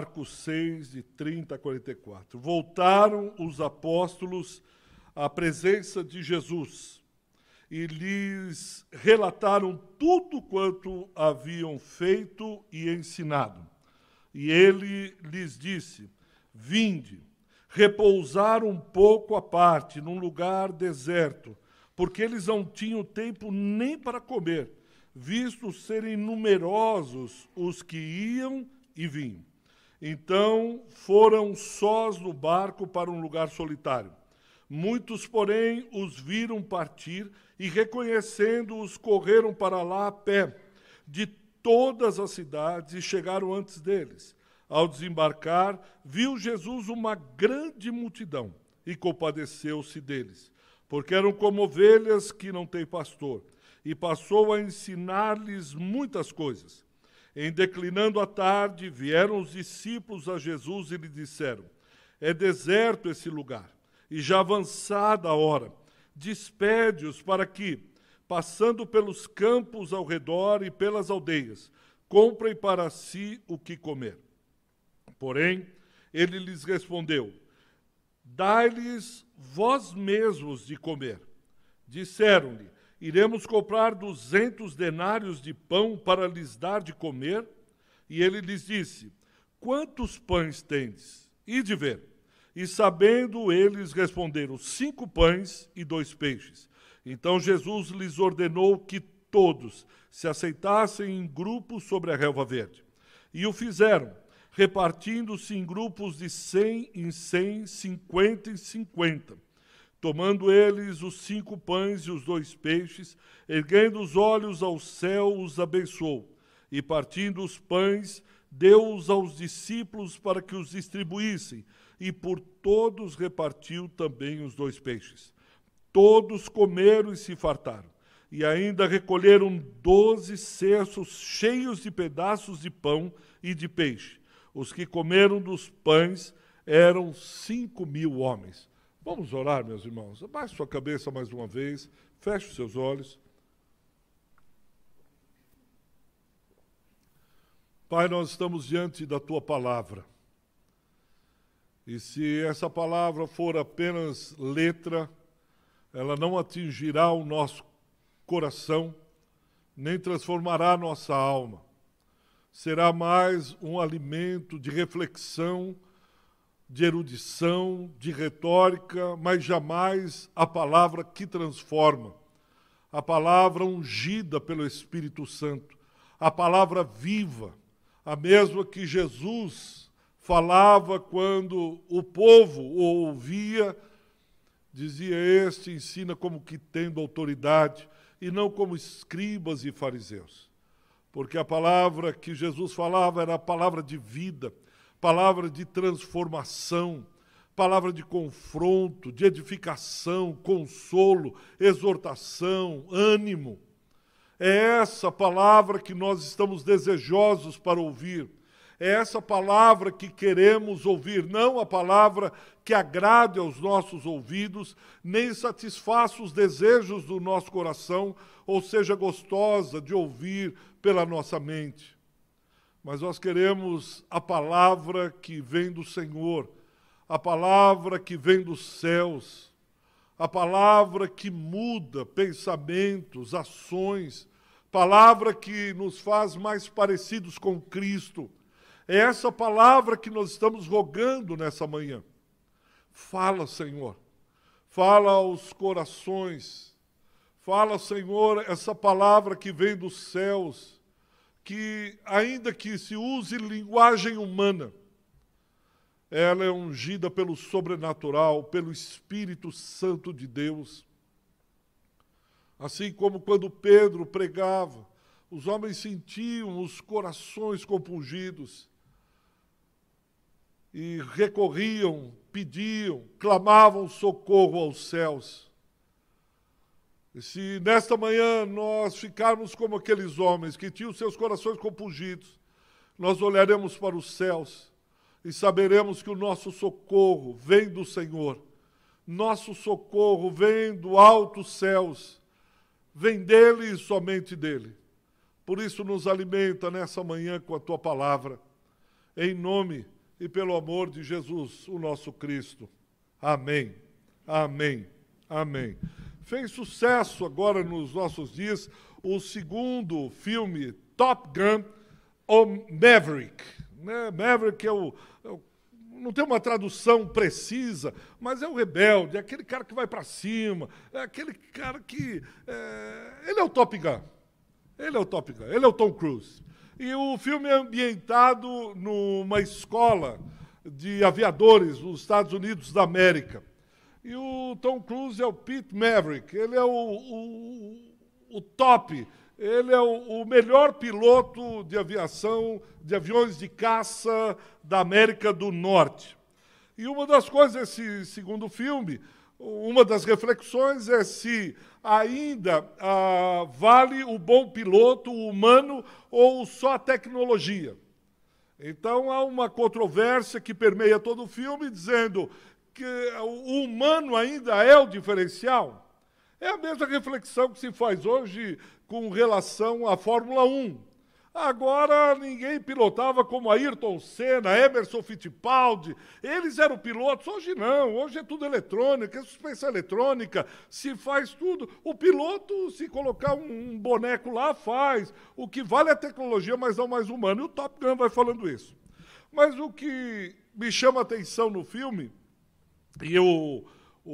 Marcos 6, de 30 a 44. Voltaram os apóstolos à presença de Jesus e lhes relataram tudo quanto haviam feito e ensinado. E ele lhes disse: Vinde, repousar um pouco à parte, num lugar deserto, porque eles não tinham tempo nem para comer, visto serem numerosos os que iam e vinham. Então foram sós no barco para um lugar solitário. Muitos, porém, os viram partir e, reconhecendo-os, correram para lá a pé, de todas as cidades, e chegaram antes deles. Ao desembarcar, viu Jesus uma grande multidão e compadeceu-se deles, porque eram como ovelhas que não têm pastor, e passou a ensinar-lhes muitas coisas. Em declinando a tarde, vieram os discípulos a Jesus e lhe disseram: É deserto esse lugar, e já avançada a hora. Despede-os para que, passando pelos campos ao redor e pelas aldeias, comprem para si o que comer. Porém, ele lhes respondeu: Dai-lhes vós mesmos de comer. Disseram-lhe: Iremos comprar duzentos denários de pão para lhes dar de comer? E ele lhes disse: Quantos pães tendes? E de ver. E sabendo eles responderam: Cinco pães e dois peixes. Então Jesus lhes ordenou que todos se aceitassem em grupos sobre a relva verde. E o fizeram, repartindo-se em grupos de cem em cem, cinquenta em cinquenta Tomando eles os cinco pães e os dois peixes, erguendo os olhos ao céu, os abençoou. E partindo os pães, deu-os aos discípulos para que os distribuíssem, e por todos repartiu também os dois peixes. Todos comeram e se fartaram, e ainda recolheram doze cestos cheios de pedaços de pão e de peixe. Os que comeram dos pães eram cinco mil homens. Vamos orar, meus irmãos. Abaixe sua cabeça mais uma vez, feche os seus olhos. Pai, nós estamos diante da tua palavra. E se essa palavra for apenas letra, ela não atingirá o nosso coração, nem transformará nossa alma. Será mais um alimento de reflexão de erudição, de retórica, mas jamais a palavra que transforma, a palavra ungida pelo Espírito Santo, a palavra viva, a mesma que Jesus falava quando o povo o ouvia, dizia: Este ensina como que tendo autoridade, e não como escribas e fariseus. Porque a palavra que Jesus falava era a palavra de vida palavra de transformação, palavra de confronto, de edificação, consolo, exortação, ânimo. É essa palavra que nós estamos desejosos para ouvir. É essa palavra que queremos ouvir, não a palavra que agrade aos nossos ouvidos, nem satisfaça os desejos do nosso coração, ou seja gostosa de ouvir pela nossa mente mas nós queremos a palavra que vem do Senhor, a palavra que vem dos céus, a palavra que muda pensamentos, ações, palavra que nos faz mais parecidos com Cristo. É essa palavra que nós estamos rogando nessa manhã. Fala, Senhor. Fala aos corações. Fala, Senhor, essa palavra que vem dos céus que, ainda que se use linguagem humana, ela é ungida pelo sobrenatural, pelo Espírito Santo de Deus. Assim como quando Pedro pregava, os homens sentiam os corações compungidos e recorriam, pediam, clamavam socorro aos céus. Se nesta manhã nós ficarmos como aqueles homens que tinham seus corações compungidos, nós olharemos para os céus e saberemos que o nosso socorro vem do Senhor. Nosso socorro vem do alto céus, vem dele e somente dele. Por isso nos alimenta nessa manhã com a tua palavra. em nome e pelo amor de Jesus, o nosso Cristo. Amém. Amém. Amém. Fez sucesso agora nos nossos dias o segundo filme Top Gun, o Maverick. Né? Maverick é o, é o não tem uma tradução precisa, mas é o rebelde, é aquele cara que vai para cima, é aquele cara que. É, ele é o Top Gun. Ele é o Top Gun, ele é o Tom Cruise. E o filme é ambientado numa escola de aviadores nos Estados Unidos da América. E o Tom Cruise é o Pete Maverick, ele é o, o, o top, ele é o, o, melhor piloto de aviação, de aviões de caça da América do Norte. E uma das coisas desse segundo filme, uma das reflexões é se ainda ah, vale o bom piloto o humano ou só a tecnologia. Então há uma controvérsia que permeia todo o filme, dizendo que o humano ainda é o diferencial. É a mesma reflexão que se faz hoje com relação à Fórmula 1. Agora ninguém pilotava como Ayrton Senna, Emerson Fittipaldi. Eles eram pilotos, hoje não, hoje é tudo eletrônica, é suspensão eletrônica, se faz tudo. O piloto, se colocar um boneco lá, faz. O que vale é a tecnologia, mas não mais humano. E o Top Gun vai falando isso. Mas o que me chama a atenção no filme, e o, o,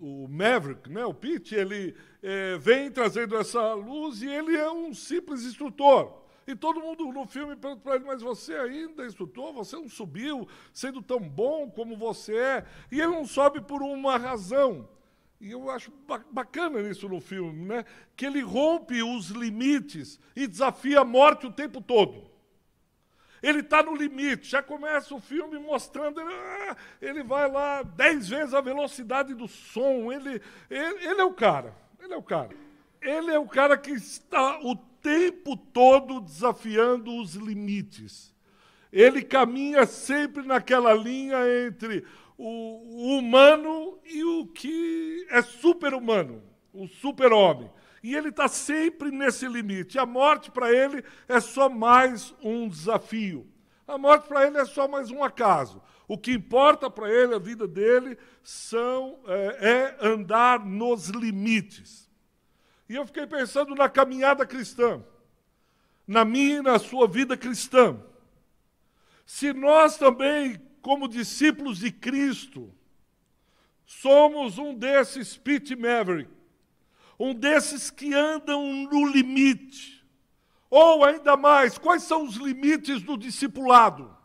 o, o Maverick, né, o Pete, ele é, vem trazendo essa luz e ele é um simples instrutor. E todo mundo no filme pergunta para ele, mas você ainda é instrutor? Você não subiu sendo tão bom como você é? E ele não sobe por uma razão. E eu acho bacana isso no filme, né? Que ele rompe os limites e desafia a morte o tempo todo. Ele está no limite, já começa o filme mostrando, ele, ah, ele vai lá dez vezes a velocidade do som, ele, ele, ele é o cara, ele é o cara. Ele é o cara que está o tempo todo desafiando os limites. Ele caminha sempre naquela linha entre o, o humano e o que é super-humano, o super-homem. E ele está sempre nesse limite. A morte para ele é só mais um desafio. A morte para ele é só mais um acaso. O que importa para ele, a vida dele, são, é, é andar nos limites. E eu fiquei pensando na caminhada cristã, na minha e na sua vida cristã. Se nós também, como discípulos de Cristo, somos um desses Pete Maverick, um desses que andam no limite, ou ainda mais, quais são os limites do discipulado?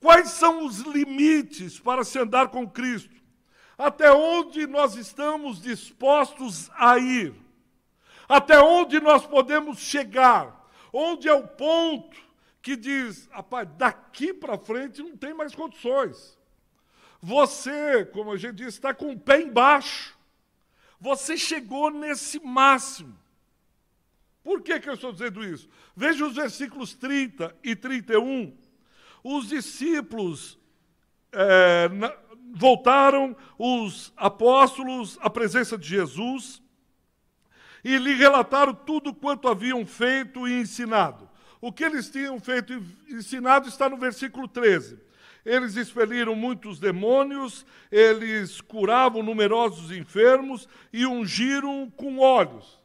Quais são os limites para se andar com Cristo? Até onde nós estamos dispostos a ir? Até onde nós podemos chegar? Onde é o ponto que diz, rapaz, daqui para frente não tem mais condições. Você, como a gente disse, está com o pé embaixo. Você chegou nesse máximo. Por que, que eu estou dizendo isso? Veja os versículos 30 e 31. Os discípulos é, na, voltaram, os apóstolos, à presença de Jesus e lhe relataram tudo quanto haviam feito e ensinado. O que eles tinham feito e ensinado está no versículo 13. Eles expeliram muitos demônios, eles curavam numerosos enfermos e ungiram com óleos.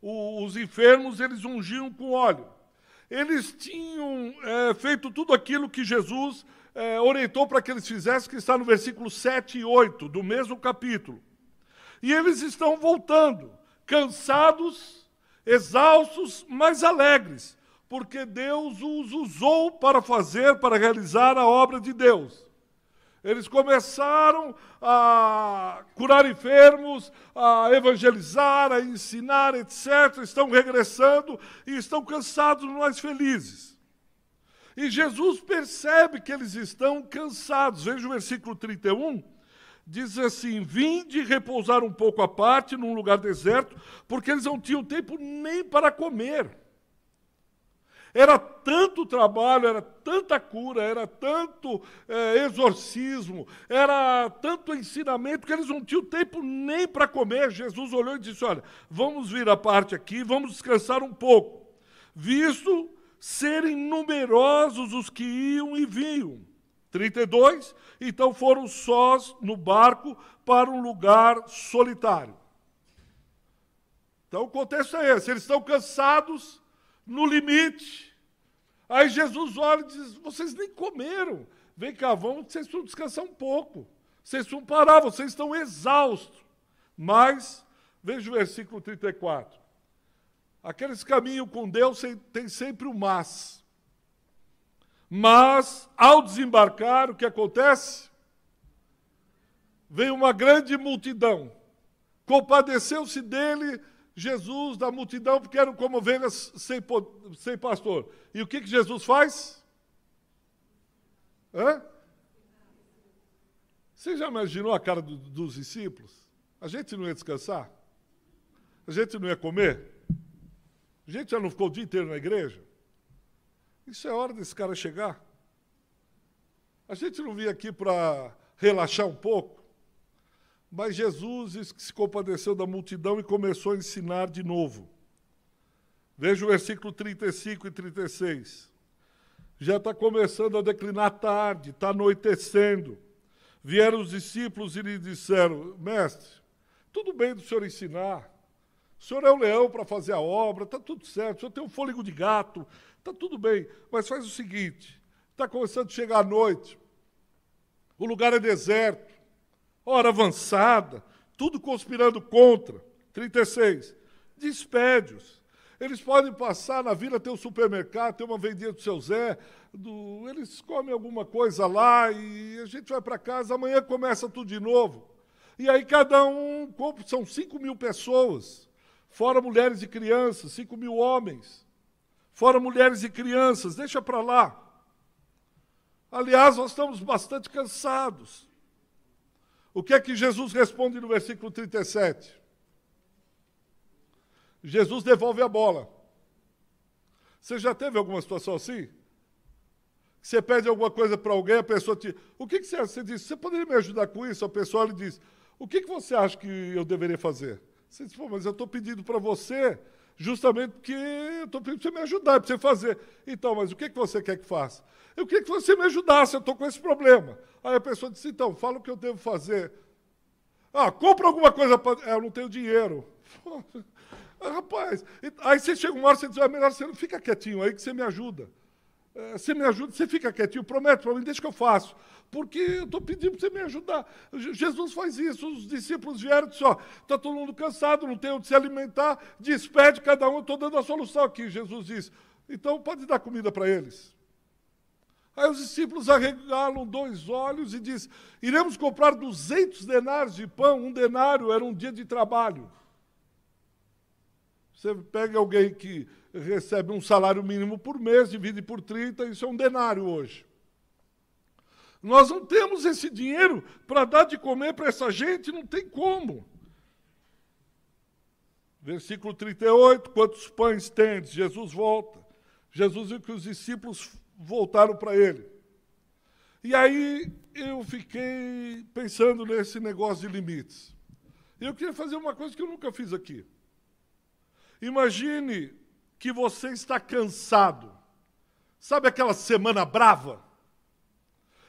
os enfermos eles ungiam com óleo. Eles tinham é, feito tudo aquilo que Jesus é, orientou para que eles fizessem, que está no versículo 7 e 8 do mesmo capítulo. E eles estão voltando cansados, exaustos, mas alegres, porque Deus os usou para fazer, para realizar a obra de Deus. Eles começaram a curar enfermos, a evangelizar, a ensinar, etc. Estão regressando e estão cansados, mas felizes. E Jesus percebe que eles estão cansados. Veja o versículo 31 diz assim: Vinde repousar um pouco à parte num lugar deserto, porque eles não tinham tempo nem para comer. Era tanto trabalho, era tanta cura, era tanto é, exorcismo, era tanto ensinamento que eles não tinham tempo nem para comer. Jesus olhou e disse: Olha, vamos vir à parte aqui, vamos descansar um pouco, visto serem numerosos os que iam e vinham. 32, então foram sós no barco para um lugar solitário. Então o contexto é esse: eles estão cansados, no limite. Aí Jesus olha e diz: Vocês nem comeram. Vem cá, vamos, vocês precisam descansar um pouco. Vocês precisam parar, vocês estão exaustos. Mas, veja o versículo 34. Aqueles que caminham com Deus têm sempre o mas. Mas, ao desembarcar, o que acontece? Veio uma grande multidão. Compadeceu-se dele Jesus da multidão, porque eram como ovelhas sem, sem pastor. E o que, que Jesus faz? Hã? Você já imaginou a cara do, dos discípulos? A gente não ia descansar? A gente não ia comer? A gente já não ficou o dia inteiro na igreja? Isso é hora desse cara chegar. A gente não vinha aqui para relaxar um pouco? Mas Jesus se compadeceu da multidão e começou a ensinar de novo. Veja o versículo 35 e 36. Já está começando a declinar tarde, está anoitecendo. Vieram os discípulos e lhe disseram: Mestre, tudo bem do senhor ensinar. O senhor é o leão para fazer a obra, está tudo certo. O senhor tem um fôlego de gato, está tudo bem. Mas faz o seguinte: está começando a chegar a noite, o lugar é deserto, hora avançada, tudo conspirando contra. 36. Despede-os. Eles podem passar na vila, ter um supermercado, ter uma vendinha do seu Zé, do, eles comem alguma coisa lá e a gente vai para casa, amanhã começa tudo de novo. E aí cada um, são 5 mil pessoas, fora mulheres e crianças, 5 mil homens, fora mulheres e crianças, deixa para lá. Aliás, nós estamos bastante cansados. O que é que Jesus responde no versículo 37? Jesus devolve a bola. Você já teve alguma situação assim? Você pede alguma coisa para alguém, a pessoa te. O que, que você, você diz? Você poderia me ajudar com isso? A pessoa lhe diz: O que, que você acha que eu deveria fazer? Você diz: Pô, mas eu estou pedindo para você, justamente porque eu estou pedindo para você me ajudar, para você fazer. Então, mas o que, que você quer que faça? Eu queria que você me ajudasse, eu estou com esse problema. Aí a pessoa disse, então, fala o que eu devo fazer. Ah, compra alguma coisa para. É, eu não tenho dinheiro. Rapaz, aí você chega uma hora e diz, é melhor você não fica quietinho aí que você me ajuda. É, você me ajuda, você fica quietinho, promete para mim, deixa que eu faço. Porque eu estou pedindo para você me ajudar. Jesus faz isso, os discípulos vieram e disseram, ó, está todo mundo cansado, não tem onde se alimentar, despede cada um, estou dando a solução aqui. Jesus diz, então pode dar comida para eles. Aí os discípulos arregalam dois olhos e diz: Iremos comprar 200 denários de pão. Um denário era um dia de trabalho. Você pega alguém que recebe um salário mínimo por mês, divide por 30, isso é um denário hoje. Nós não temos esse dinheiro para dar de comer para essa gente, não tem como. Versículo 38, quantos pães tendes? Jesus volta. Jesus viu que os discípulos voltaram para ele. E aí eu fiquei pensando nesse negócio de limites. Eu queria fazer uma coisa que eu nunca fiz aqui. Imagine que você está cansado. Sabe aquela semana brava?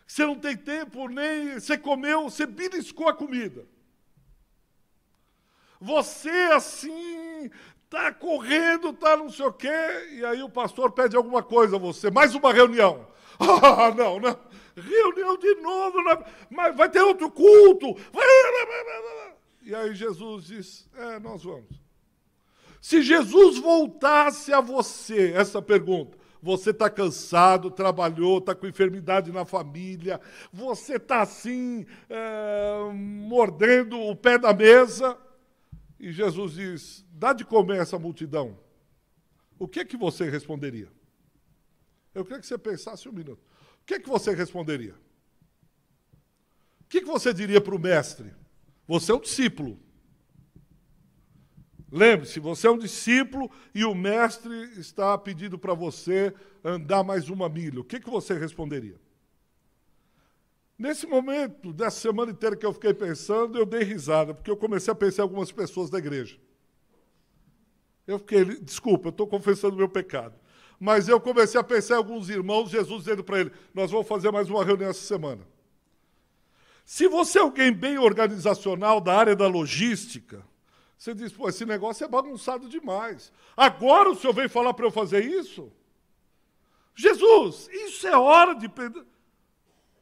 Você não tem tempo nem. Você comeu, você beliscou a comida. Você assim Está correndo, está não sei o quê, e aí o pastor pede alguma coisa a você, mais uma reunião. Ah, não, não. Reunião de novo, não, mas vai ter outro culto. E aí Jesus diz: É, nós vamos. Se Jesus voltasse a você essa pergunta, você está cansado, trabalhou, está com enfermidade na família, você está assim, é, mordendo o pé da mesa, e Jesus diz: dá de comer essa multidão, o que é que você responderia? Eu queria que você pensasse um minuto. O que é que você responderia? O que, é que você diria para o mestre? Você é um discípulo. Lembre-se, você é um discípulo e o mestre está pedindo para você andar mais uma milha. O que, é que você responderia? Nesse momento, dessa semana inteira que eu fiquei pensando, eu dei risada, porque eu comecei a pensar em algumas pessoas da igreja. Eu fiquei, desculpa, eu estou confessando o meu pecado. Mas eu comecei a pensar em alguns irmãos, Jesus dizendo para ele: Nós vamos fazer mais uma reunião essa semana. Se você é alguém bem organizacional da área da logística, você diz: Pô, esse negócio é bagunçado demais. Agora o senhor veio falar para eu fazer isso? Jesus, isso é hora de.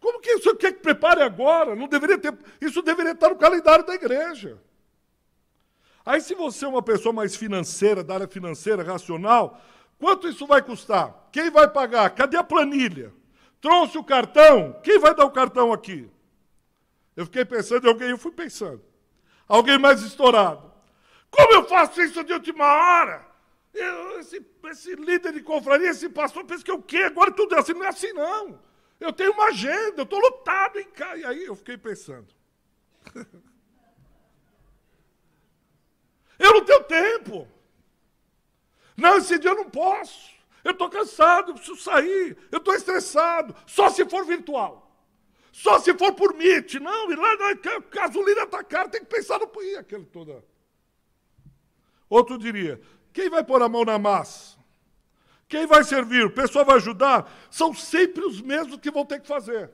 Como que o senhor quer que prepare agora? Não deveria ter. Isso deveria estar no calendário da igreja. Aí, se você é uma pessoa mais financeira, da área financeira, racional, quanto isso vai custar? Quem vai pagar? Cadê a planilha? Trouxe o cartão? Quem vai dar o cartão aqui? Eu fiquei pensando em alguém, eu fui pensando. Alguém mais estourado. Como eu faço isso de última hora? Eu, esse, esse, líder de confraria, esse pastor, pensa que eu quê? Agora tudo é assim. Não é assim, não. Eu tenho uma agenda, eu estou lutado em casa. E aí eu fiquei pensando. Eu não tenho tempo. Não, esse dia eu não posso. Eu estou cansado, eu preciso sair. Eu estou estressado. Só se for virtual. Só se for por Meet. Não, e lá a gasolina está cara, tem que pensar no. Ih, aquele toda. Outro diria: quem vai pôr a mão na massa? Quem vai servir? O pessoal vai ajudar? São sempre os mesmos que vão ter que fazer.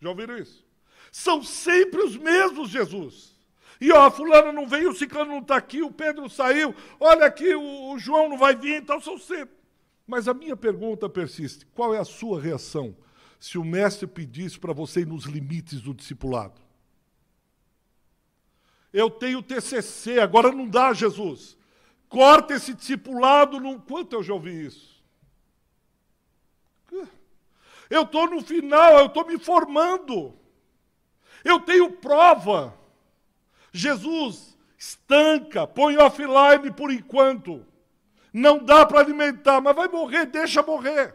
Já ouviram isso? São sempre os mesmos, Jesus. E ó, fulano não veio, o ciclano não está aqui, o Pedro saiu, olha aqui, o, o João não vai vir, então são sempre. Mas a minha pergunta persiste: qual é a sua reação se o mestre pedisse para você ir nos limites do discipulado? Eu tenho TCC, agora não dá, Jesus. Corta esse discipulado. Num... Quanto eu já ouvi isso? Eu estou no final, eu estou me formando. Eu tenho prova. Jesus estanca, põe offline por enquanto. Não dá para alimentar, mas vai morrer, deixa morrer.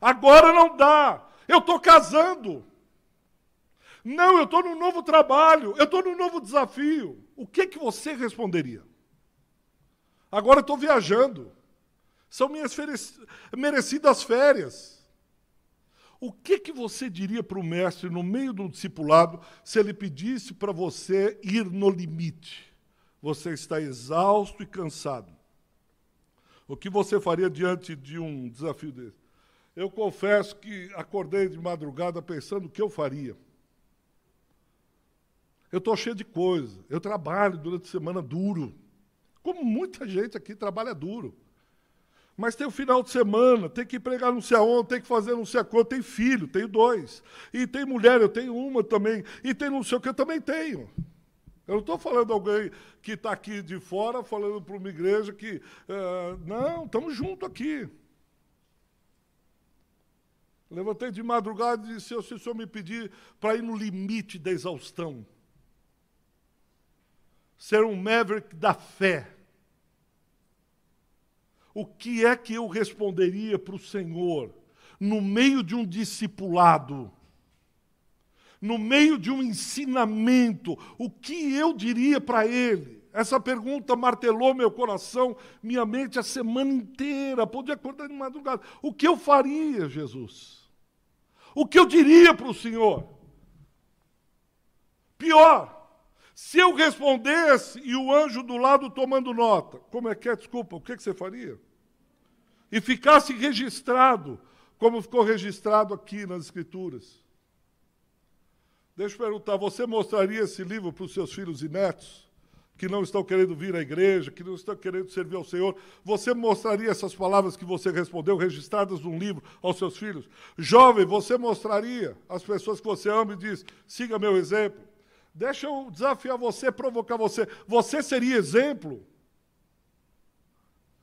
Agora não dá. Eu estou casando. Não, eu estou num novo trabalho, eu estou num novo desafio. O que, que você responderia? Agora estou viajando. São minhas merecidas férias. O que, que você diria para o mestre no meio do discipulado se ele pedisse para você ir no limite? Você está exausto e cansado. O que você faria diante de um desafio desse? Eu confesso que acordei de madrugada pensando o que eu faria. Eu estou cheio de coisa. Eu trabalho durante a semana duro. Como muita gente aqui trabalha duro. Mas tem o final de semana, tem que pregar não sei aonde, tem que fazer não sei a quanto, tem filho, tenho dois. E tem mulher, eu tenho uma também. E tem não sei o que, eu também tenho. Eu não estou falando alguém que está aqui de fora, falando para uma igreja que. Uh, não, estamos juntos aqui. Levantei de madrugada e disse: se o senhor me pedir para ir no limite da exaustão, ser um maverick da fé, o que é que eu responderia para o Senhor no meio de um discipulado? No meio de um ensinamento, o que eu diria para ele? Essa pergunta martelou meu coração, minha mente a semana inteira. Podia acordar de madrugada. O que eu faria, Jesus? O que eu diria para o Senhor? Pior, se eu respondesse e o anjo do lado tomando nota, como é que é? Desculpa, o que, que você faria? E ficasse registrado, como ficou registrado aqui nas Escrituras. Deixa eu perguntar, você mostraria esse livro para os seus filhos e netos? Que não estão querendo vir à igreja, que não estão querendo servir ao Senhor, você mostraria essas palavras que você respondeu, registradas num livro, aos seus filhos? Jovem, você mostraria às pessoas que você ama e diz: siga meu exemplo? Deixa eu desafiar você, provocar você. Você seria exemplo?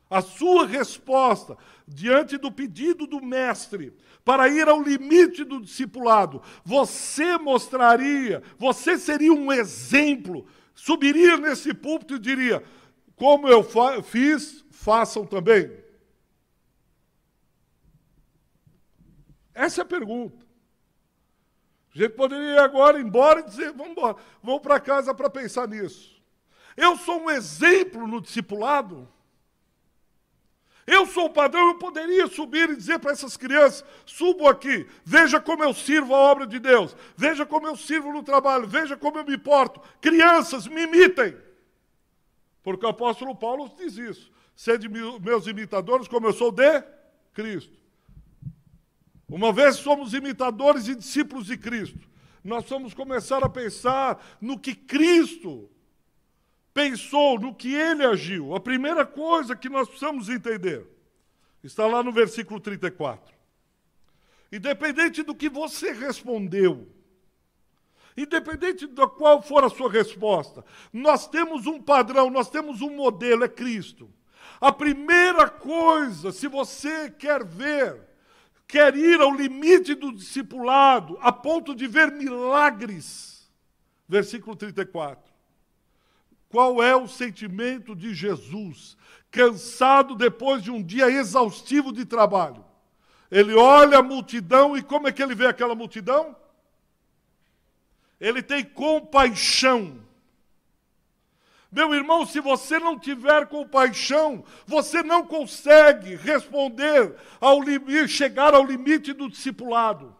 A sua resposta diante do pedido do mestre para ir ao limite do discipulado, você mostraria, você seria um exemplo, subiria nesse púlpito e diria: como eu fa fiz, façam também. Essa é a pergunta. A gente poderia ir agora embora e dizer, vamos embora, vamos para casa para pensar nisso. Eu sou um exemplo no discipulado? Eu sou o padrão, eu poderia subir e dizer para essas crianças: subam aqui, veja como eu sirvo a obra de Deus, veja como eu sirvo no trabalho, veja como eu me porto. Crianças, me imitem. Porque o apóstolo Paulo diz isso. Sede meus imitadores, como eu sou de Cristo. Uma vez somos imitadores e discípulos de Cristo, nós vamos começar a pensar no que Cristo pensou, no que ele agiu. A primeira coisa que nós precisamos entender está lá no versículo 34. Independente do que você respondeu, independente da qual for a sua resposta, nós temos um padrão, nós temos um modelo, é Cristo. A primeira coisa, se você quer ver, quer ir ao limite do discipulado, a ponto de ver milagres, versículo 34. Qual é o sentimento de Jesus, cansado depois de um dia exaustivo de trabalho? Ele olha a multidão e como é que ele vê aquela multidão? Ele tem compaixão. Meu irmão, se você não tiver compaixão, você não consegue responder ao limite, chegar ao limite do discipulado.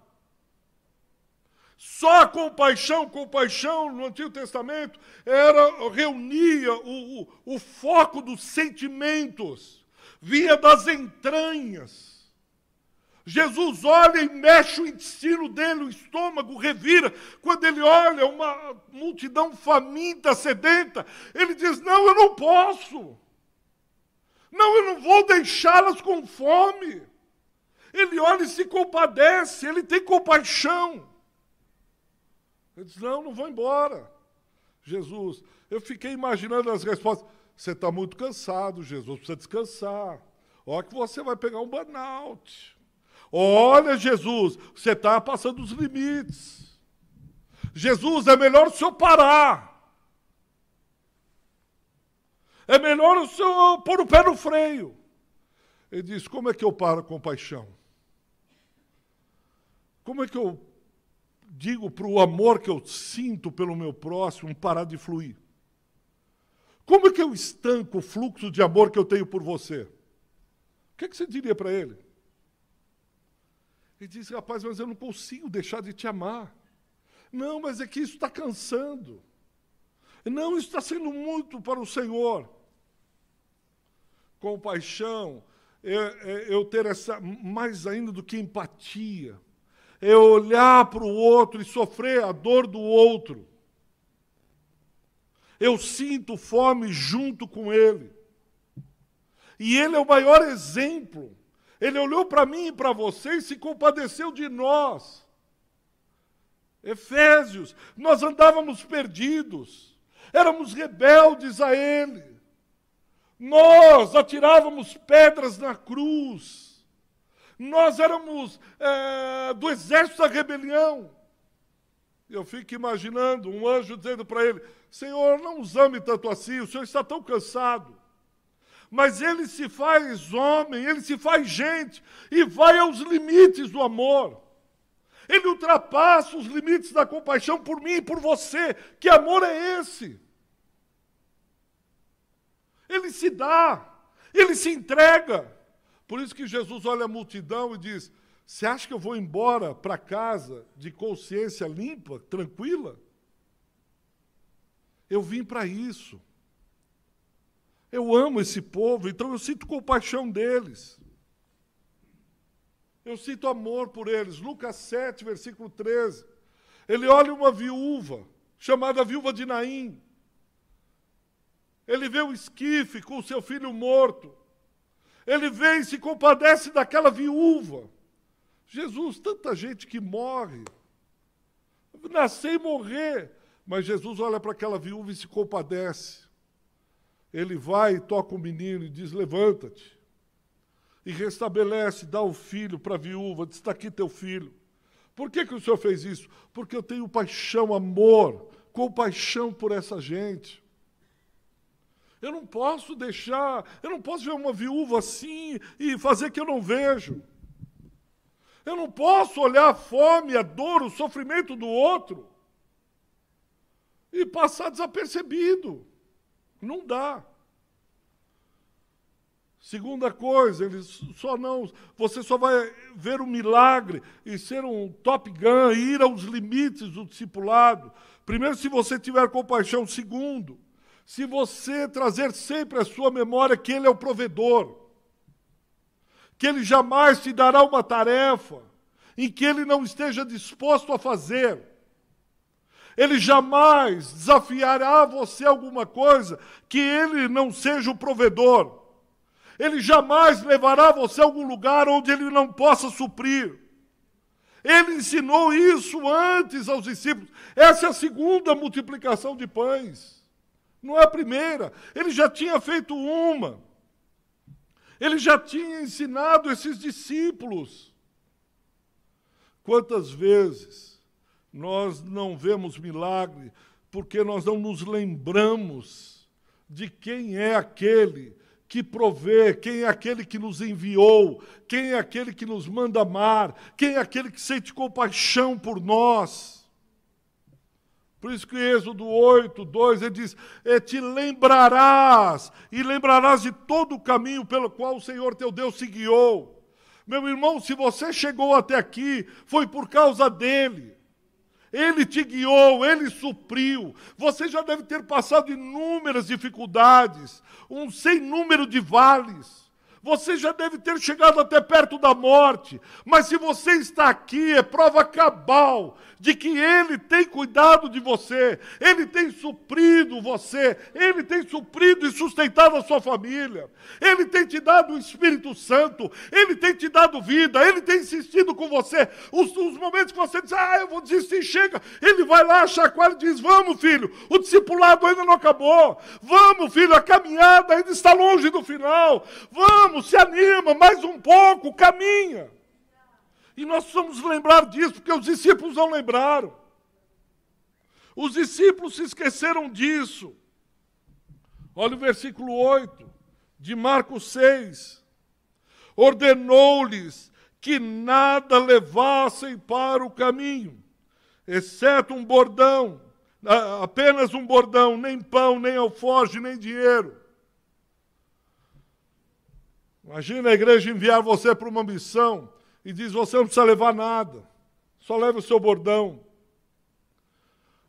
Só a compaixão, compaixão no Antigo Testamento era reunia o, o, o foco dos sentimentos, vinha das entranhas. Jesus olha e mexe o intestino dele, o estômago revira. Quando ele olha uma multidão faminta, sedenta, ele diz: Não, eu não posso. Não, eu não vou deixá-las com fome. Ele olha e se compadece, ele tem compaixão. Ele diz: Não, não vou embora. Jesus, eu fiquei imaginando as respostas. Você está muito cansado, Jesus, precisa descansar. Olha que você vai pegar um burnout. Olha, Jesus, você está passando os limites. Jesus, é melhor o senhor parar. É melhor o senhor pôr o pé no freio. Ele diz: Como é que eu paro com paixão? Como é que eu digo para o amor que eu sinto pelo meu próximo parar de fluir? Como é que eu estanco o fluxo de amor que eu tenho por você? O que, é que você diria para ele? Ele disse, rapaz, mas eu não consigo deixar de te amar. Não, mas é que isso está cansando. Não, isso está sendo muito para o Senhor. Compaixão, é, é, eu ter essa, mais ainda do que empatia, é olhar para o outro e sofrer a dor do outro. Eu sinto fome junto com ele. E ele é o maior exemplo ele olhou para mim e para você e se compadeceu de nós. Efésios, nós andávamos perdidos, éramos rebeldes a Ele. Nós atirávamos pedras na cruz. Nós éramos é, do exército da rebelião. Eu fico imaginando um anjo dizendo para ele: Senhor, não nos ame tanto assim, o Senhor está tão cansado mas ele se faz homem, ele se faz gente e vai aos limites do amor. Ele ultrapassa os limites da compaixão por mim e por você. Que amor é esse? Ele se dá, ele se entrega. Por isso que Jesus olha a multidão e diz: Você acha que eu vou embora para casa de consciência limpa, tranquila? Eu vim para isso. Eu amo esse povo, então eu sinto compaixão deles. Eu sinto amor por eles. Lucas 7, versículo 13. Ele olha uma viúva, chamada viúva de Naim. Ele vê o esquife com o seu filho morto. Ele vem e se compadece daquela viúva. Jesus, tanta gente que morre. Nascer e morrer. Mas Jesus olha para aquela viúva e se compadece ele vai e toca o menino e diz: Levanta-te. E restabelece, dá o filho para a viúva, diz: Está aqui teu filho. Por que, que o senhor fez isso? Porque eu tenho paixão, amor, compaixão por essa gente. Eu não posso deixar, eu não posso ver uma viúva assim e fazer que eu não vejo. Eu não posso olhar a fome, a dor, o sofrimento do outro e passar desapercebido. Não dá. Segunda coisa, eles só não, você só vai ver um milagre e ser um top gun, ir aos limites do discipulado. Primeiro, se você tiver compaixão. Segundo, se você trazer sempre à sua memória que Ele é o provedor, que Ele jamais te dará uma tarefa em que Ele não esteja disposto a fazer. Ele jamais desafiará você alguma coisa que Ele não seja o provedor. Ele jamais levará você a algum lugar onde Ele não possa suprir. Ele ensinou isso antes aos discípulos. Essa é a segunda multiplicação de pães. Não é a primeira. Ele já tinha feito uma. Ele já tinha ensinado esses discípulos. Quantas vezes nós não vemos milagre porque nós não nos lembramos de quem é aquele que provê, quem é aquele que nos enviou, quem é aquele que nos manda amar, quem é aquele que sente compaixão por nós. Por isso que Êxodo 8, 2, ele diz: e Te lembrarás, e lembrarás de todo o caminho pelo qual o Senhor teu Deus se guiou. Meu irmão, se você chegou até aqui, foi por causa dele. Ele te guiou, ele supriu. Você já deve ter passado inúmeras dificuldades, um sem número de vales. Você já deve ter chegado até perto da morte, mas se você está aqui, é prova cabal de que Ele tem cuidado de você, Ele tem suprido você, Ele tem suprido e sustentado a sua família, Ele tem te dado o Espírito Santo, Ele tem te dado vida, Ele tem insistido com você. Os, os momentos que você diz, ah, eu vou desistir, chega, Ele vai lá, chacoalha e diz: Vamos, filho, o discipulado ainda não acabou, vamos, filho, a caminhada ainda está longe do final, vamos, se anima, mais um pouco, caminha. E nós precisamos lembrar disso, porque os discípulos não lembraram. Os discípulos se esqueceram disso. Olha o versículo 8 de Marcos 6. Ordenou-lhes que nada levassem para o caminho, exceto um bordão, apenas um bordão, nem pão, nem alforje, nem dinheiro. Imagina a igreja enviar você para uma missão e diz: Você não precisa levar nada, só leva o seu bordão.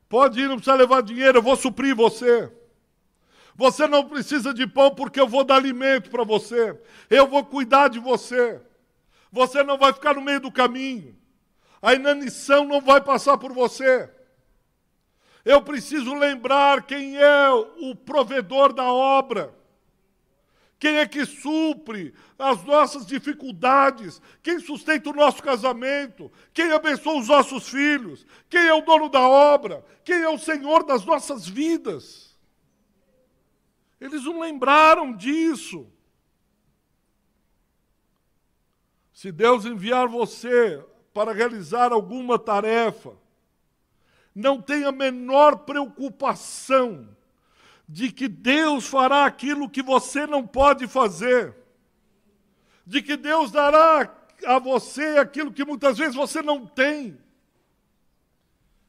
Pode ir, não precisa levar dinheiro, eu vou suprir você. Você não precisa de pão porque eu vou dar alimento para você. Eu vou cuidar de você. Você não vai ficar no meio do caminho. A inanição não vai passar por você. Eu preciso lembrar quem é o provedor da obra. Quem é que supre as nossas dificuldades? Quem sustenta o nosso casamento? Quem abençoa os nossos filhos? Quem é o dono da obra? Quem é o Senhor das nossas vidas? Eles não lembraram disso. Se Deus enviar você para realizar alguma tarefa, não tenha a menor preocupação de que Deus fará aquilo que você não pode fazer, de que Deus dará a você aquilo que muitas vezes você não tem.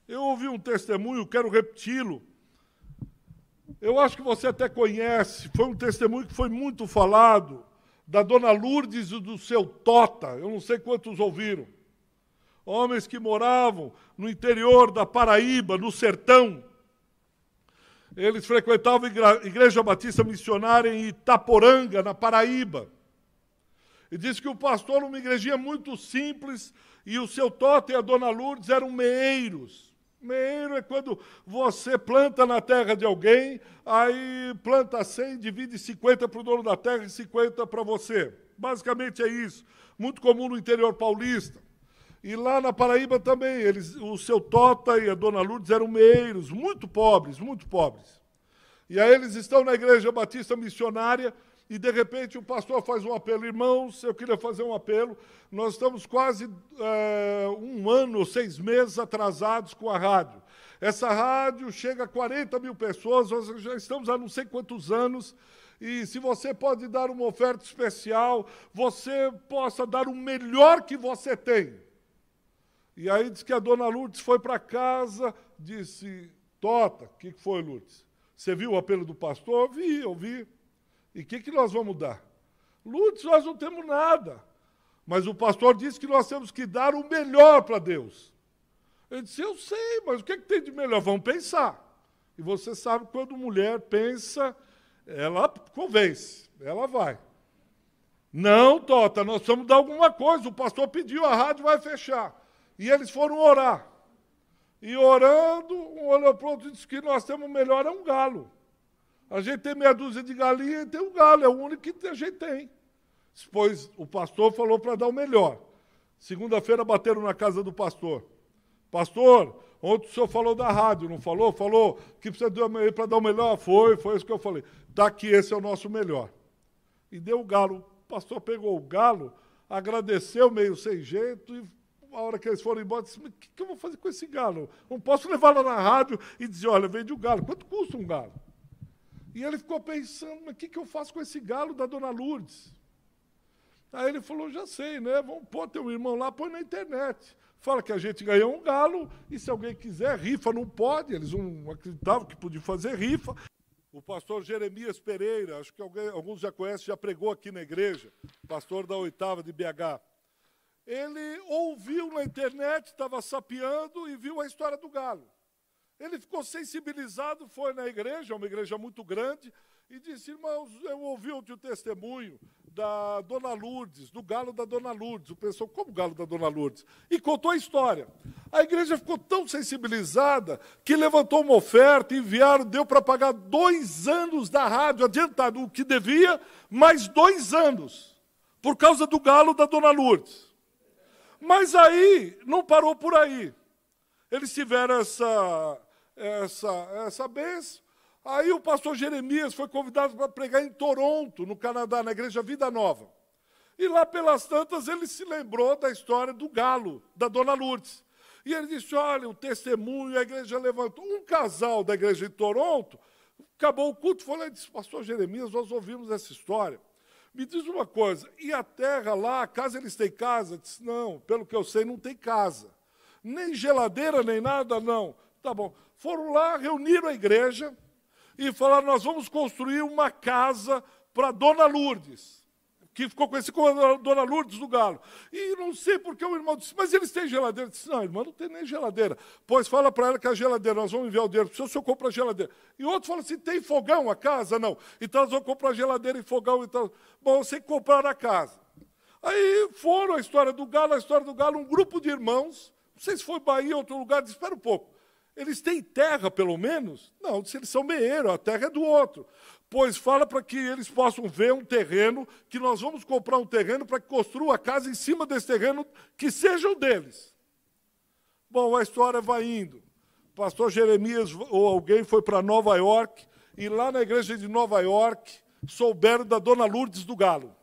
Eu ouvi um testemunho, quero repeti-lo. Eu acho que você até conhece, foi um testemunho que foi muito falado, da dona Lourdes e do seu Tota, eu não sei quantos ouviram. Homens que moravam no interior da Paraíba, no sertão, eles frequentavam a Igreja Batista Missionária em Itaporanga, na Paraíba. E diz que o pastor, uma igrejinha muito simples, e o seu Tota e a dona Lourdes eram meeiros. Meeiro é quando você planta na terra de alguém, aí planta 100, divide 50 para o dono da terra e 50 para você. Basicamente é isso. Muito comum no interior paulista. E lá na Paraíba também, eles, o seu Tota e a dona Lourdes eram meeiros, muito pobres, muito pobres. E aí eles estão na igreja batista missionária e de repente o pastor faz um apelo, irmãos, eu queria fazer um apelo. Nós estamos quase é, um ano, seis meses atrasados com a rádio. Essa rádio chega a 40 mil pessoas, nós já estamos há não sei quantos anos e se você pode dar uma oferta especial, você possa dar o melhor que você tem. E aí diz que a dona Lourdes foi para casa, disse, Tota, o que foi, Lourdes? Você viu o apelo do pastor? Eu vi, eu vi. E o que, que nós vamos dar? Lourdes, nós não temos nada. Mas o pastor disse que nós temos que dar o melhor para Deus. Eu disse, eu sei, mas o que, que tem de melhor? Vamos pensar. E você sabe quando mulher pensa, ela convence, ela vai. Não, Tota, nós vamos dar alguma coisa. O pastor pediu, a rádio vai fechar. E eles foram orar. E orando, um olhou para o outro e disse que nós temos melhor é um galo. A gente tem meia dúzia de galinha e tem um galo, é o único que a gente tem. Depois o pastor falou para dar o melhor. Segunda-feira bateram na casa do pastor. Pastor, ontem o senhor falou da rádio, não falou? Falou que precisa para dar o melhor? Foi, foi isso que eu falei. Está aqui, esse é o nosso melhor. E deu o galo. O pastor pegou o galo, agradeceu meio sem jeito e a hora que eles foram embora, disse, mas o que, que eu vou fazer com esse galo? Não posso levar lá na rádio e dizer, olha, vende o galo. Quanto custa um galo? E ele ficou pensando, mas o que, que eu faço com esse galo da dona Lourdes? Aí ele falou, já sei, né? Vamos pôr teu irmão lá, põe na internet. Fala que a gente ganhou um galo e se alguém quiser, rifa não pode. Eles não acreditavam que podia fazer rifa. O pastor Jeremias Pereira, acho que alguém, alguns já conhecem, já pregou aqui na igreja, pastor da oitava de BH. Ele ouviu na internet, estava sapeando e viu a história do galo. Ele ficou sensibilizado, foi na igreja, uma igreja muito grande, e disse: Irmãos, eu ouvi o testemunho da Dona Lourdes, do galo da Dona Lourdes. O pessoal, como galo da Dona Lourdes? E contou a história. A igreja ficou tão sensibilizada que levantou uma oferta, enviaram, deu para pagar dois anos da rádio, adiantado o que devia, mais dois anos, por causa do galo da Dona Lourdes. Mas aí, não parou por aí. Eles tiveram essa essa, essa benção. Aí o pastor Jeremias foi convidado para pregar em Toronto, no Canadá, na igreja Vida Nova. E lá pelas tantas ele se lembrou da história do galo, da dona Lourdes. E ele disse: Olha, o testemunho, a igreja levantou. Um casal da igreja de Toronto, acabou o culto, falou: disse, Pastor Jeremias, nós ouvimos essa história. Me diz uma coisa, e a terra lá, a casa eles têm casa? Disse, não, pelo que eu sei, não tem casa. Nem geladeira, nem nada, não. Tá bom. Foram lá, reuniram a igreja e falaram: nós vamos construir uma casa para Dona Lourdes, que ficou conhecida como Dona Lourdes do Galo. E não sei porque o irmão disse: mas eles têm geladeira? Eu disse: não, irmão, não tem nem geladeira. Pois fala para ela que a geladeira, nós vamos enviar o dinheiro para o senhor, o senhor compra a geladeira. E outro fala assim: tem fogão a casa? Não. Então nós vamos comprar geladeira e fogão. Então, bom, você comprar a casa. Aí foram a história do galo, a história do galo, um grupo de irmãos, não sei se foi Bahia ou outro lugar, disse, espera um pouco. Eles têm terra, pelo menos? Não, se eles são meeiros, a terra é do outro. Pois fala para que eles possam ver um terreno, que nós vamos comprar um terreno para que construa a casa em cima desse terreno, que seja o deles. Bom, a história vai indo. Pastor Jeremias ou alguém foi para Nova York, e lá na igreja de Nova York souberam da dona Lourdes do Galo.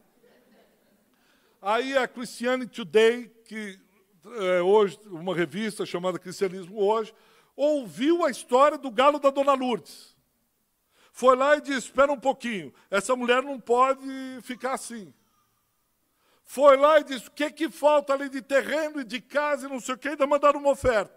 Aí a Christianity Today, que é hoje uma revista chamada Cristianismo Hoje, ouviu a história do galo da Dona Lourdes. Foi lá e disse: Espera um pouquinho, essa mulher não pode ficar assim. Foi lá e disse: O que, que falta ali de terreno e de casa e não sei o que, ainda mandaram uma oferta.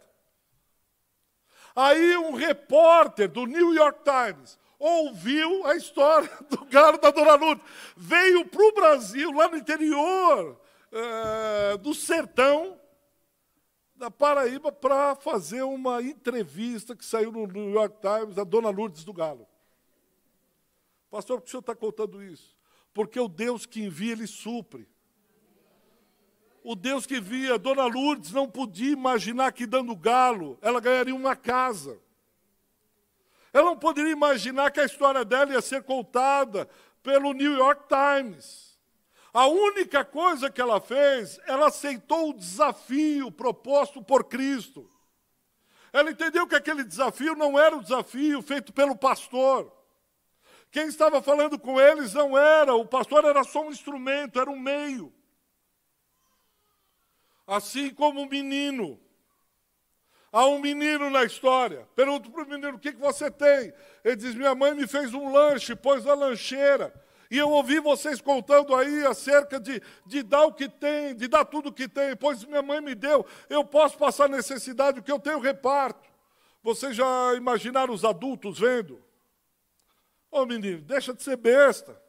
Aí um repórter do New York Times ouviu a história do galo da Dona Lourdes. Veio para o Brasil, lá no interior uh, do sertão, da Paraíba para fazer uma entrevista que saiu no New York Times, a dona Lourdes do Galo. Pastor, por que o senhor está contando isso? Porque o Deus que envia, ele supre. O Deus que envia, a dona Lourdes não podia imaginar que dando galo, ela ganharia uma casa. Ela não poderia imaginar que a história dela ia ser contada pelo New York Times. A única coisa que ela fez, ela aceitou o desafio proposto por Cristo. Ela entendeu que aquele desafio não era o desafio feito pelo pastor. Quem estava falando com eles não era, o pastor era só um instrumento, era um meio. Assim como o menino. Há um menino na história. Pergunto para o menino: o que, que você tem? Ele diz: minha mãe me fez um lanche, pôs na lancheira. E eu ouvi vocês contando aí acerca de, de dar o que tem, de dar tudo o que tem, pois minha mãe me deu, eu posso passar necessidade, o que eu tenho reparto. Vocês já imaginaram os adultos vendo? Ô menino, deixa de ser besta.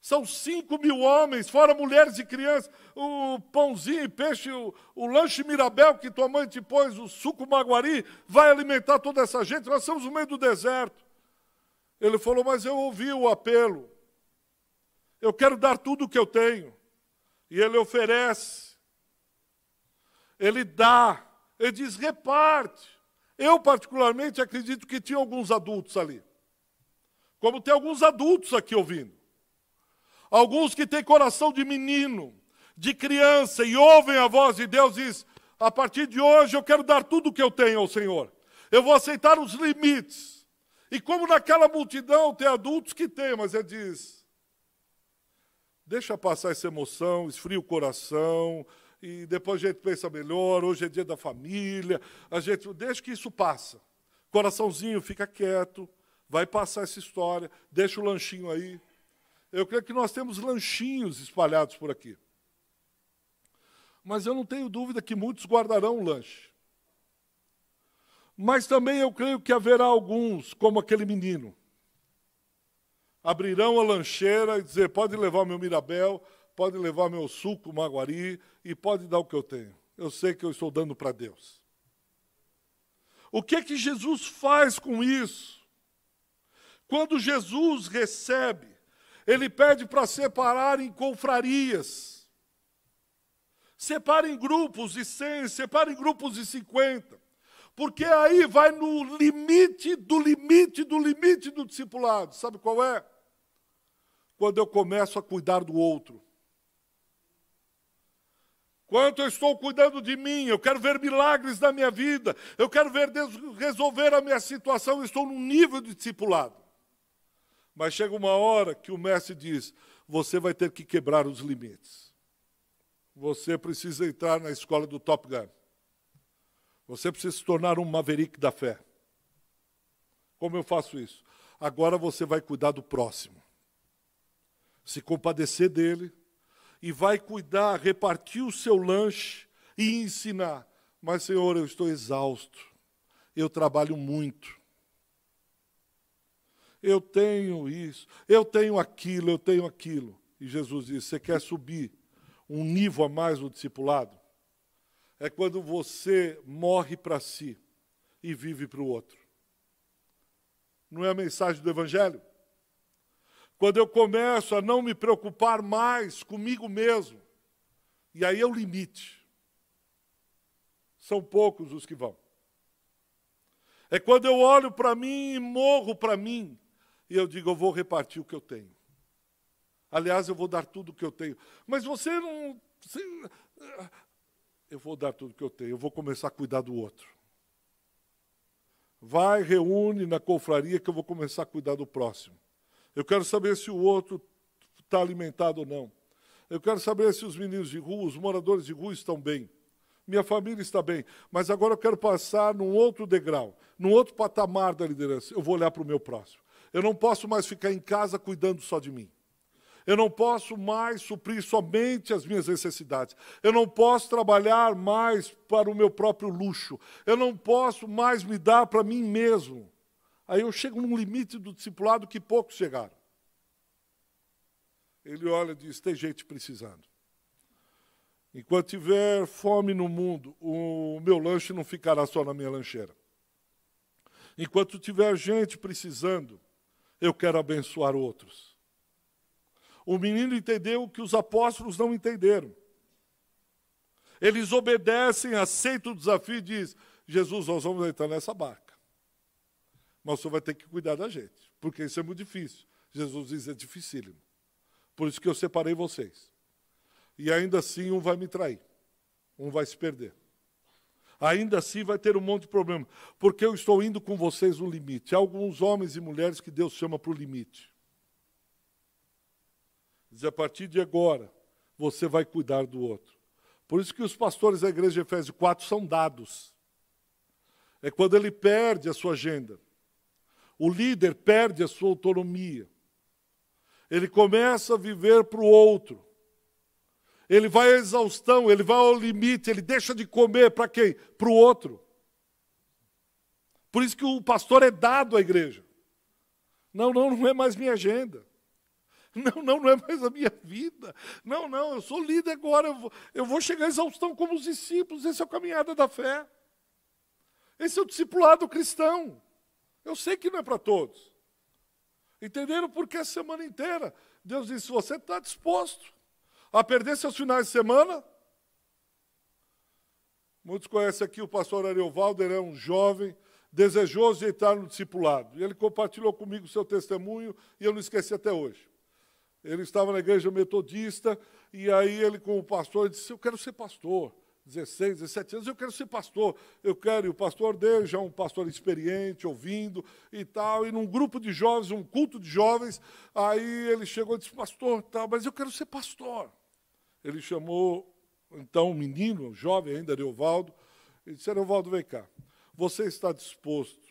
São cinco mil homens, fora mulheres e crianças. O pãozinho e peixe, o, o, lanche Mirabel que tua mãe te pôs, o suco Maguari, vai alimentar toda essa gente. Nós estamos no meio do deserto. Ele falou, mas eu ouvi o apelo. Eu quero dar tudo o que eu tenho. E ele oferece. Ele dá. Ele diz, reparte. Eu, particularmente, acredito que tinha alguns adultos ali. Como tem alguns adultos aqui ouvindo. Alguns que têm coração de menino, de criança, e ouvem a voz de Deus e diz: a partir de hoje eu quero dar tudo o que eu tenho ao Senhor. Eu vou aceitar os limites. E como naquela multidão tem adultos que têm, mas ele diz: deixa passar essa emoção, esfria o coração, e depois a gente pensa melhor, hoje é dia da família, a gente deixa que isso passa. Coraçãozinho, fica quieto, vai passar essa história, deixa o lanchinho aí. Eu creio que nós temos lanchinhos espalhados por aqui. Mas eu não tenho dúvida que muitos guardarão o lanche. Mas também eu creio que haverá alguns, como aquele menino, abrirão a lancheira e dizer: pode levar meu Mirabel, pode levar meu suco Maguari e pode dar o que eu tenho. Eu sei que eu estou dando para Deus. O que é que Jesus faz com isso? Quando Jesus recebe ele pede para separar em confrarias. Separa em grupos de 100, separa em grupos de 50. Porque aí vai no limite do limite do limite do discipulado. Sabe qual é? Quando eu começo a cuidar do outro. Quanto eu estou cuidando de mim, eu quero ver milagres na minha vida, eu quero ver Deus resolver a minha situação, eu estou num nível de discipulado. Mas chega uma hora que o mestre diz: você vai ter que quebrar os limites. Você precisa entrar na escola do Top Gun. Você precisa se tornar um maverick da fé. Como eu faço isso? Agora você vai cuidar do próximo. Se compadecer dele e vai cuidar, repartir o seu lanche e ensinar. Mas, Senhor, eu estou exausto. Eu trabalho muito eu tenho isso, eu tenho aquilo, eu tenho aquilo. E Jesus diz: Você quer subir um nível a mais no discipulado? É quando você morre para si e vive para o outro. Não é a mensagem do Evangelho? Quando eu começo a não me preocupar mais comigo mesmo, e aí é o limite. São poucos os que vão. É quando eu olho para mim e morro para mim, e eu digo, eu vou repartir o que eu tenho. Aliás, eu vou dar tudo o que eu tenho. Mas você não. Você, eu vou dar tudo o que eu tenho, eu vou começar a cuidar do outro. Vai, reúne na confraria que eu vou começar a cuidar do próximo. Eu quero saber se o outro está alimentado ou não. Eu quero saber se os meninos de rua, os moradores de rua estão bem. Minha família está bem. Mas agora eu quero passar num outro degrau, num outro patamar da liderança. Eu vou olhar para o meu próximo. Eu não posso mais ficar em casa cuidando só de mim. Eu não posso mais suprir somente as minhas necessidades. Eu não posso trabalhar mais para o meu próprio luxo. Eu não posso mais me dar para mim mesmo. Aí eu chego num limite do discipulado que poucos chegaram. Ele olha e diz: tem gente precisando. Enquanto tiver fome no mundo, o meu lanche não ficará só na minha lancheira. Enquanto tiver gente precisando, eu quero abençoar outros. O menino entendeu o que os apóstolos não entenderam. Eles obedecem, aceitam o desafio e dizem: Jesus, nós vamos entrar nessa barca. Mas o senhor vai ter que cuidar da gente, porque isso é muito difícil. Jesus diz: é dificílimo. Por isso que eu separei vocês. E ainda assim um vai me trair, um vai se perder ainda assim vai ter um monte de problema, porque eu estou indo com vocês no limite. Há alguns homens e mulheres que Deus chama para o limite. Diz, a partir de agora, você vai cuidar do outro. Por isso que os pastores da igreja de Efésios 4 são dados. É quando ele perde a sua agenda. O líder perde a sua autonomia. Ele começa a viver para o outro ele vai à exaustão, ele vai ao limite, ele deixa de comer para quem? Para o outro. Por isso que o pastor é dado à igreja. Não, não, não é mais minha agenda. Não, não, não é mais a minha vida. Não, não, eu sou líder agora, eu vou, eu vou chegar à exaustão como os discípulos. Esse é a caminhada da fé. Esse é o discipulado cristão. Eu sei que não é para todos. Entenderam? Porque a semana inteira Deus disse: você está disposto a perder seus finais de semana? Muitos conhecem aqui o pastor Ariovaldo, ele é um jovem desejoso de entrar no discipulado. E ele compartilhou comigo o seu testemunho e eu não esqueci até hoje. Ele estava na igreja metodista e aí ele, com o pastor, disse: Eu quero ser pastor. 16, 17 anos, eu quero ser pastor. Eu quero, e o pastor dele já é um pastor experiente, ouvindo e tal. E num grupo de jovens, um culto de jovens, aí ele chegou e disse: Pastor, tal, mas eu quero ser pastor. Ele chamou, então, um menino, um jovem ainda, Ariovaldo, e disse: Ariovaldo, vem cá. Você está disposto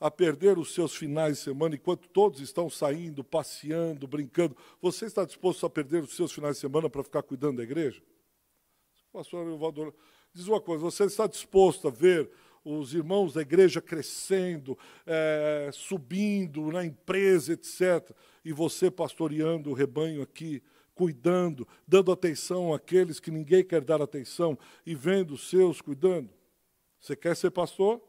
a perder os seus finais de semana enquanto todos estão saindo, passeando, brincando? Você está disposto a perder os seus finais de semana para ficar cuidando da igreja? Pastor Ariovaldo, diz uma coisa: você está disposto a ver os irmãos da igreja crescendo, é, subindo na empresa, etc., e você pastoreando o rebanho aqui, cuidando, dando atenção àqueles que ninguém quer dar atenção e vendo os seus cuidando? Você quer ser pastor?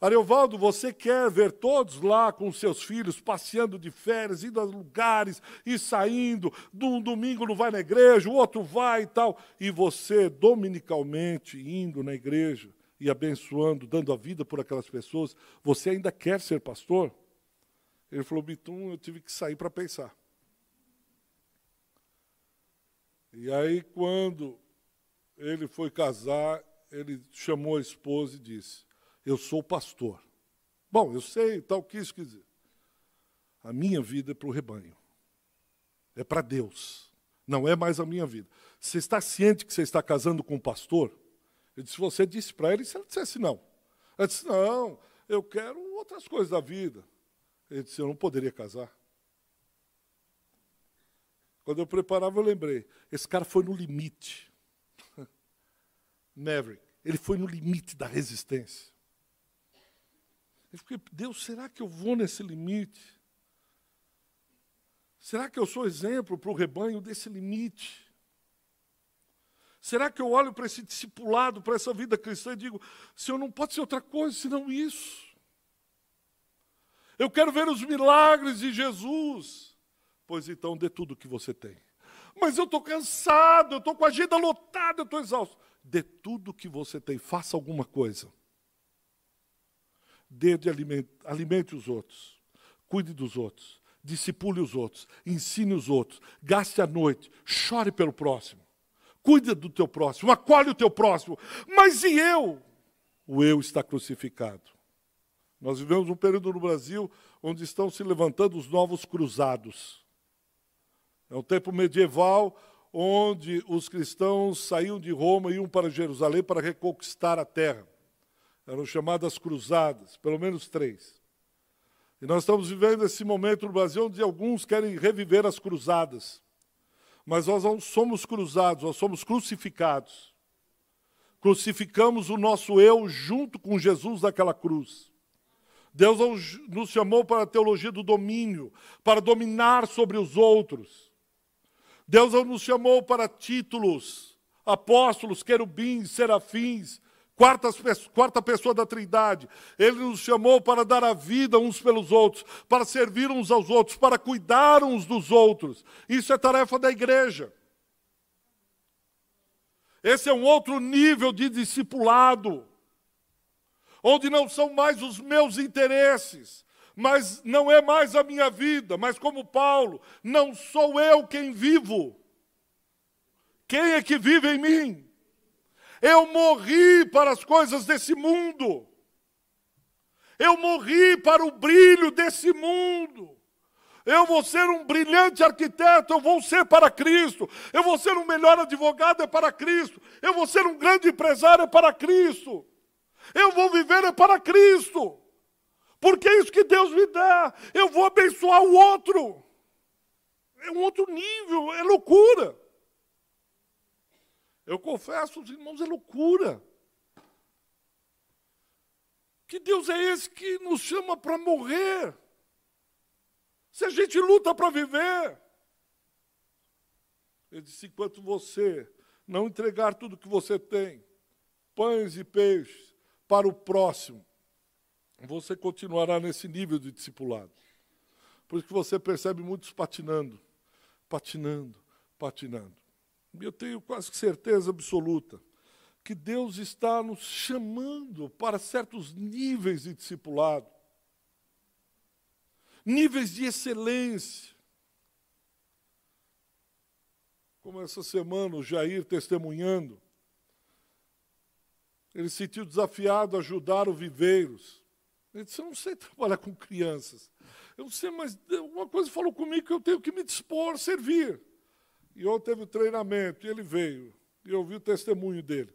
Ariovaldo, você quer ver todos lá com seus filhos passeando de férias, indo a lugares e saindo, de um domingo não vai na igreja, o outro vai e tal, e você dominicalmente indo na igreja e abençoando, dando a vida por aquelas pessoas, você ainda quer ser pastor? Ele falou, Bitum, eu tive que sair para pensar. E aí, quando ele foi casar, ele chamou a esposa e disse: Eu sou pastor. Bom, eu sei, tal, que isso quer dizer. A minha vida é para o rebanho. É para Deus. Não é mais a minha vida. Você está ciente que você está casando com um pastor? Ele disse, você disse para ele, se ele dissesse não. Ele disse, não, eu quero outras coisas da vida. Ele disse, eu não poderia casar. Quando eu preparava, eu lembrei. Esse cara foi no limite. Maverick. Ele foi no limite da resistência. Eu fiquei, Deus, será que eu vou nesse limite? Será que eu sou exemplo para o rebanho desse limite? Será que eu olho para esse discipulado, para essa vida cristã e digo, Senhor, não pode ser outra coisa senão isso? Eu quero ver os milagres de Jesus. Pois então, dê tudo o que você tem. Mas eu estou cansado, eu estou com a agenda lotada, eu estou exausto dê tudo que você tem, faça alguma coisa. Dê de alimento, alimente os outros, cuide dos outros, discipule os outros, ensine os outros, gaste a noite, chore pelo próximo, cuide do teu próximo, acolhe o teu próximo. Mas e eu? O eu está crucificado. Nós vivemos um período no Brasil onde estão se levantando os novos cruzados. É um tempo medieval onde os cristãos saíam de Roma e iam para Jerusalém para reconquistar a terra. Eram chamadas cruzadas, pelo menos três. E nós estamos vivendo esse momento no Brasil onde alguns querem reviver as cruzadas. Mas nós não somos cruzados, nós somos crucificados. Crucificamos o nosso eu junto com Jesus naquela cruz. Deus nos chamou para a teologia do domínio, para dominar sobre os outros. Deus nos chamou para títulos, apóstolos, querubins, serafins, quarta, quarta pessoa da Trindade. Ele nos chamou para dar a vida uns pelos outros, para servir uns aos outros, para cuidar uns dos outros. Isso é tarefa da igreja. Esse é um outro nível de discipulado, onde não são mais os meus interesses, mas não é mais a minha vida, mas como Paulo, não sou eu quem vivo. Quem é que vive em mim? Eu morri para as coisas desse mundo. Eu morri para o brilho desse mundo. Eu vou ser um brilhante arquiteto, eu vou ser para Cristo. Eu vou ser um melhor advogado, é para Cristo. Eu vou ser um grande empresário, é para Cristo. Eu vou viver, é para Cristo porque é isso que Deus me dá. Eu vou abençoar o outro. É um outro nível, é loucura. Eu confesso, os irmãos, é loucura. Que Deus é esse que nos chama para morrer? Se a gente luta para viver. Ele disse: enquanto você não entregar tudo que você tem, pães e peixes, para o próximo, você continuará nesse nível de discipulado. Por isso que você percebe muitos patinando, patinando, patinando. Eu tenho quase certeza absoluta que Deus está nos chamando para certos níveis de discipulado, níveis de excelência. Como essa semana o Jair testemunhando, ele se sentiu desafiado a ajudar o Viveiros. Ele disse: Eu não sei trabalhar com crianças. Eu não sei, mas uma coisa falou comigo que eu tenho que me dispor, servir. E ontem teve o treinamento, e ele veio. E eu ouvi o testemunho dele.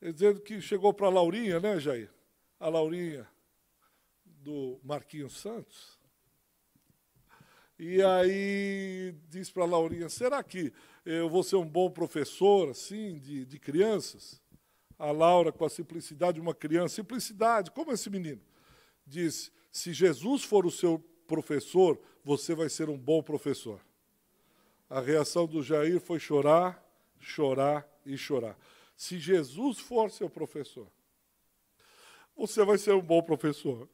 Ele dizendo que chegou para a Laurinha, né, Jair? A Laurinha do Marquinhos Santos. E aí disse para a Laurinha: será que eu vou ser um bom professor, assim, de, de crianças? A Laura, com a simplicidade de uma criança, simplicidade, como esse menino, disse: se Jesus for o seu professor, você vai ser um bom professor. A reação do Jair foi chorar, chorar e chorar. Se Jesus for seu professor, você vai ser um bom professor.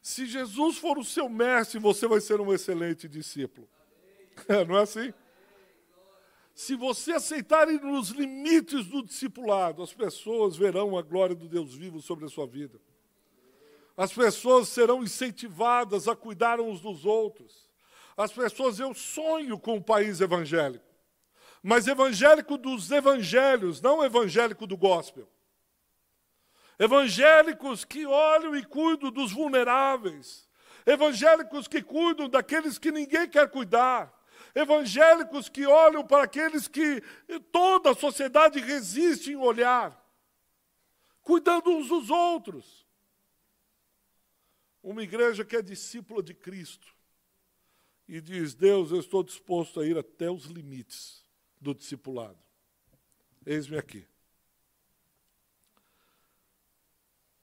Se Jesus for o seu mestre, você vai ser um excelente discípulo. Não é assim? Se você aceitar ir nos limites do discipulado, as pessoas verão a glória do Deus vivo sobre a sua vida. As pessoas serão incentivadas a cuidar uns dos outros. As pessoas, eu sonho com o um país evangélico, mas evangélico dos evangelhos, não evangélico do gospel. Evangélicos que olham e cuidam dos vulneráveis. Evangélicos que cuidam daqueles que ninguém quer cuidar. Evangélicos que olham para aqueles que toda a sociedade resiste em olhar. Cuidando uns dos outros. Uma igreja que é discípula de Cristo e diz: Deus, eu estou disposto a ir até os limites do discipulado. Eis-me aqui.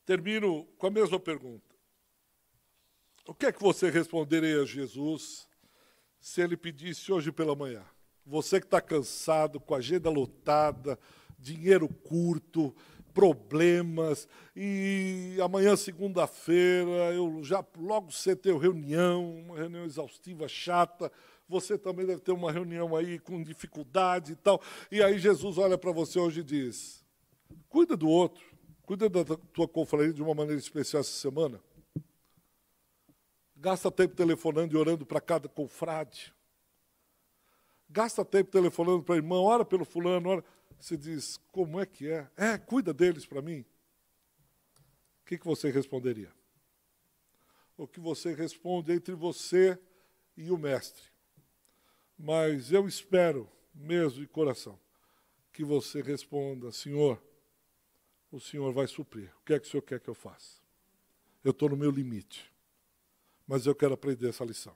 Termino com a mesma pergunta. O que é que você responderia a Jesus se ele pedisse hoje pela manhã? Você que está cansado, com a agenda lotada, dinheiro curto, problemas, e amanhã, segunda-feira, eu já logo cedo tenho reunião, uma reunião exaustiva, chata. Você também deve ter uma reunião aí com dificuldade e tal. E aí Jesus olha para você hoje e diz: cuida do outro, cuida da tua confraria de uma maneira especial essa semana. Gasta tempo telefonando e orando para cada confrade. Gasta tempo telefonando para a irmã, ora pelo fulano, ora. Você diz, como é que é? É, cuida deles para mim. O que, que você responderia? O que você responde entre você e o mestre. Mas eu espero, mesmo de coração, que você responda, Senhor, o Senhor vai suprir. O que é que o Senhor quer que eu faça? Eu estou no meu limite. Mas eu quero aprender essa lição.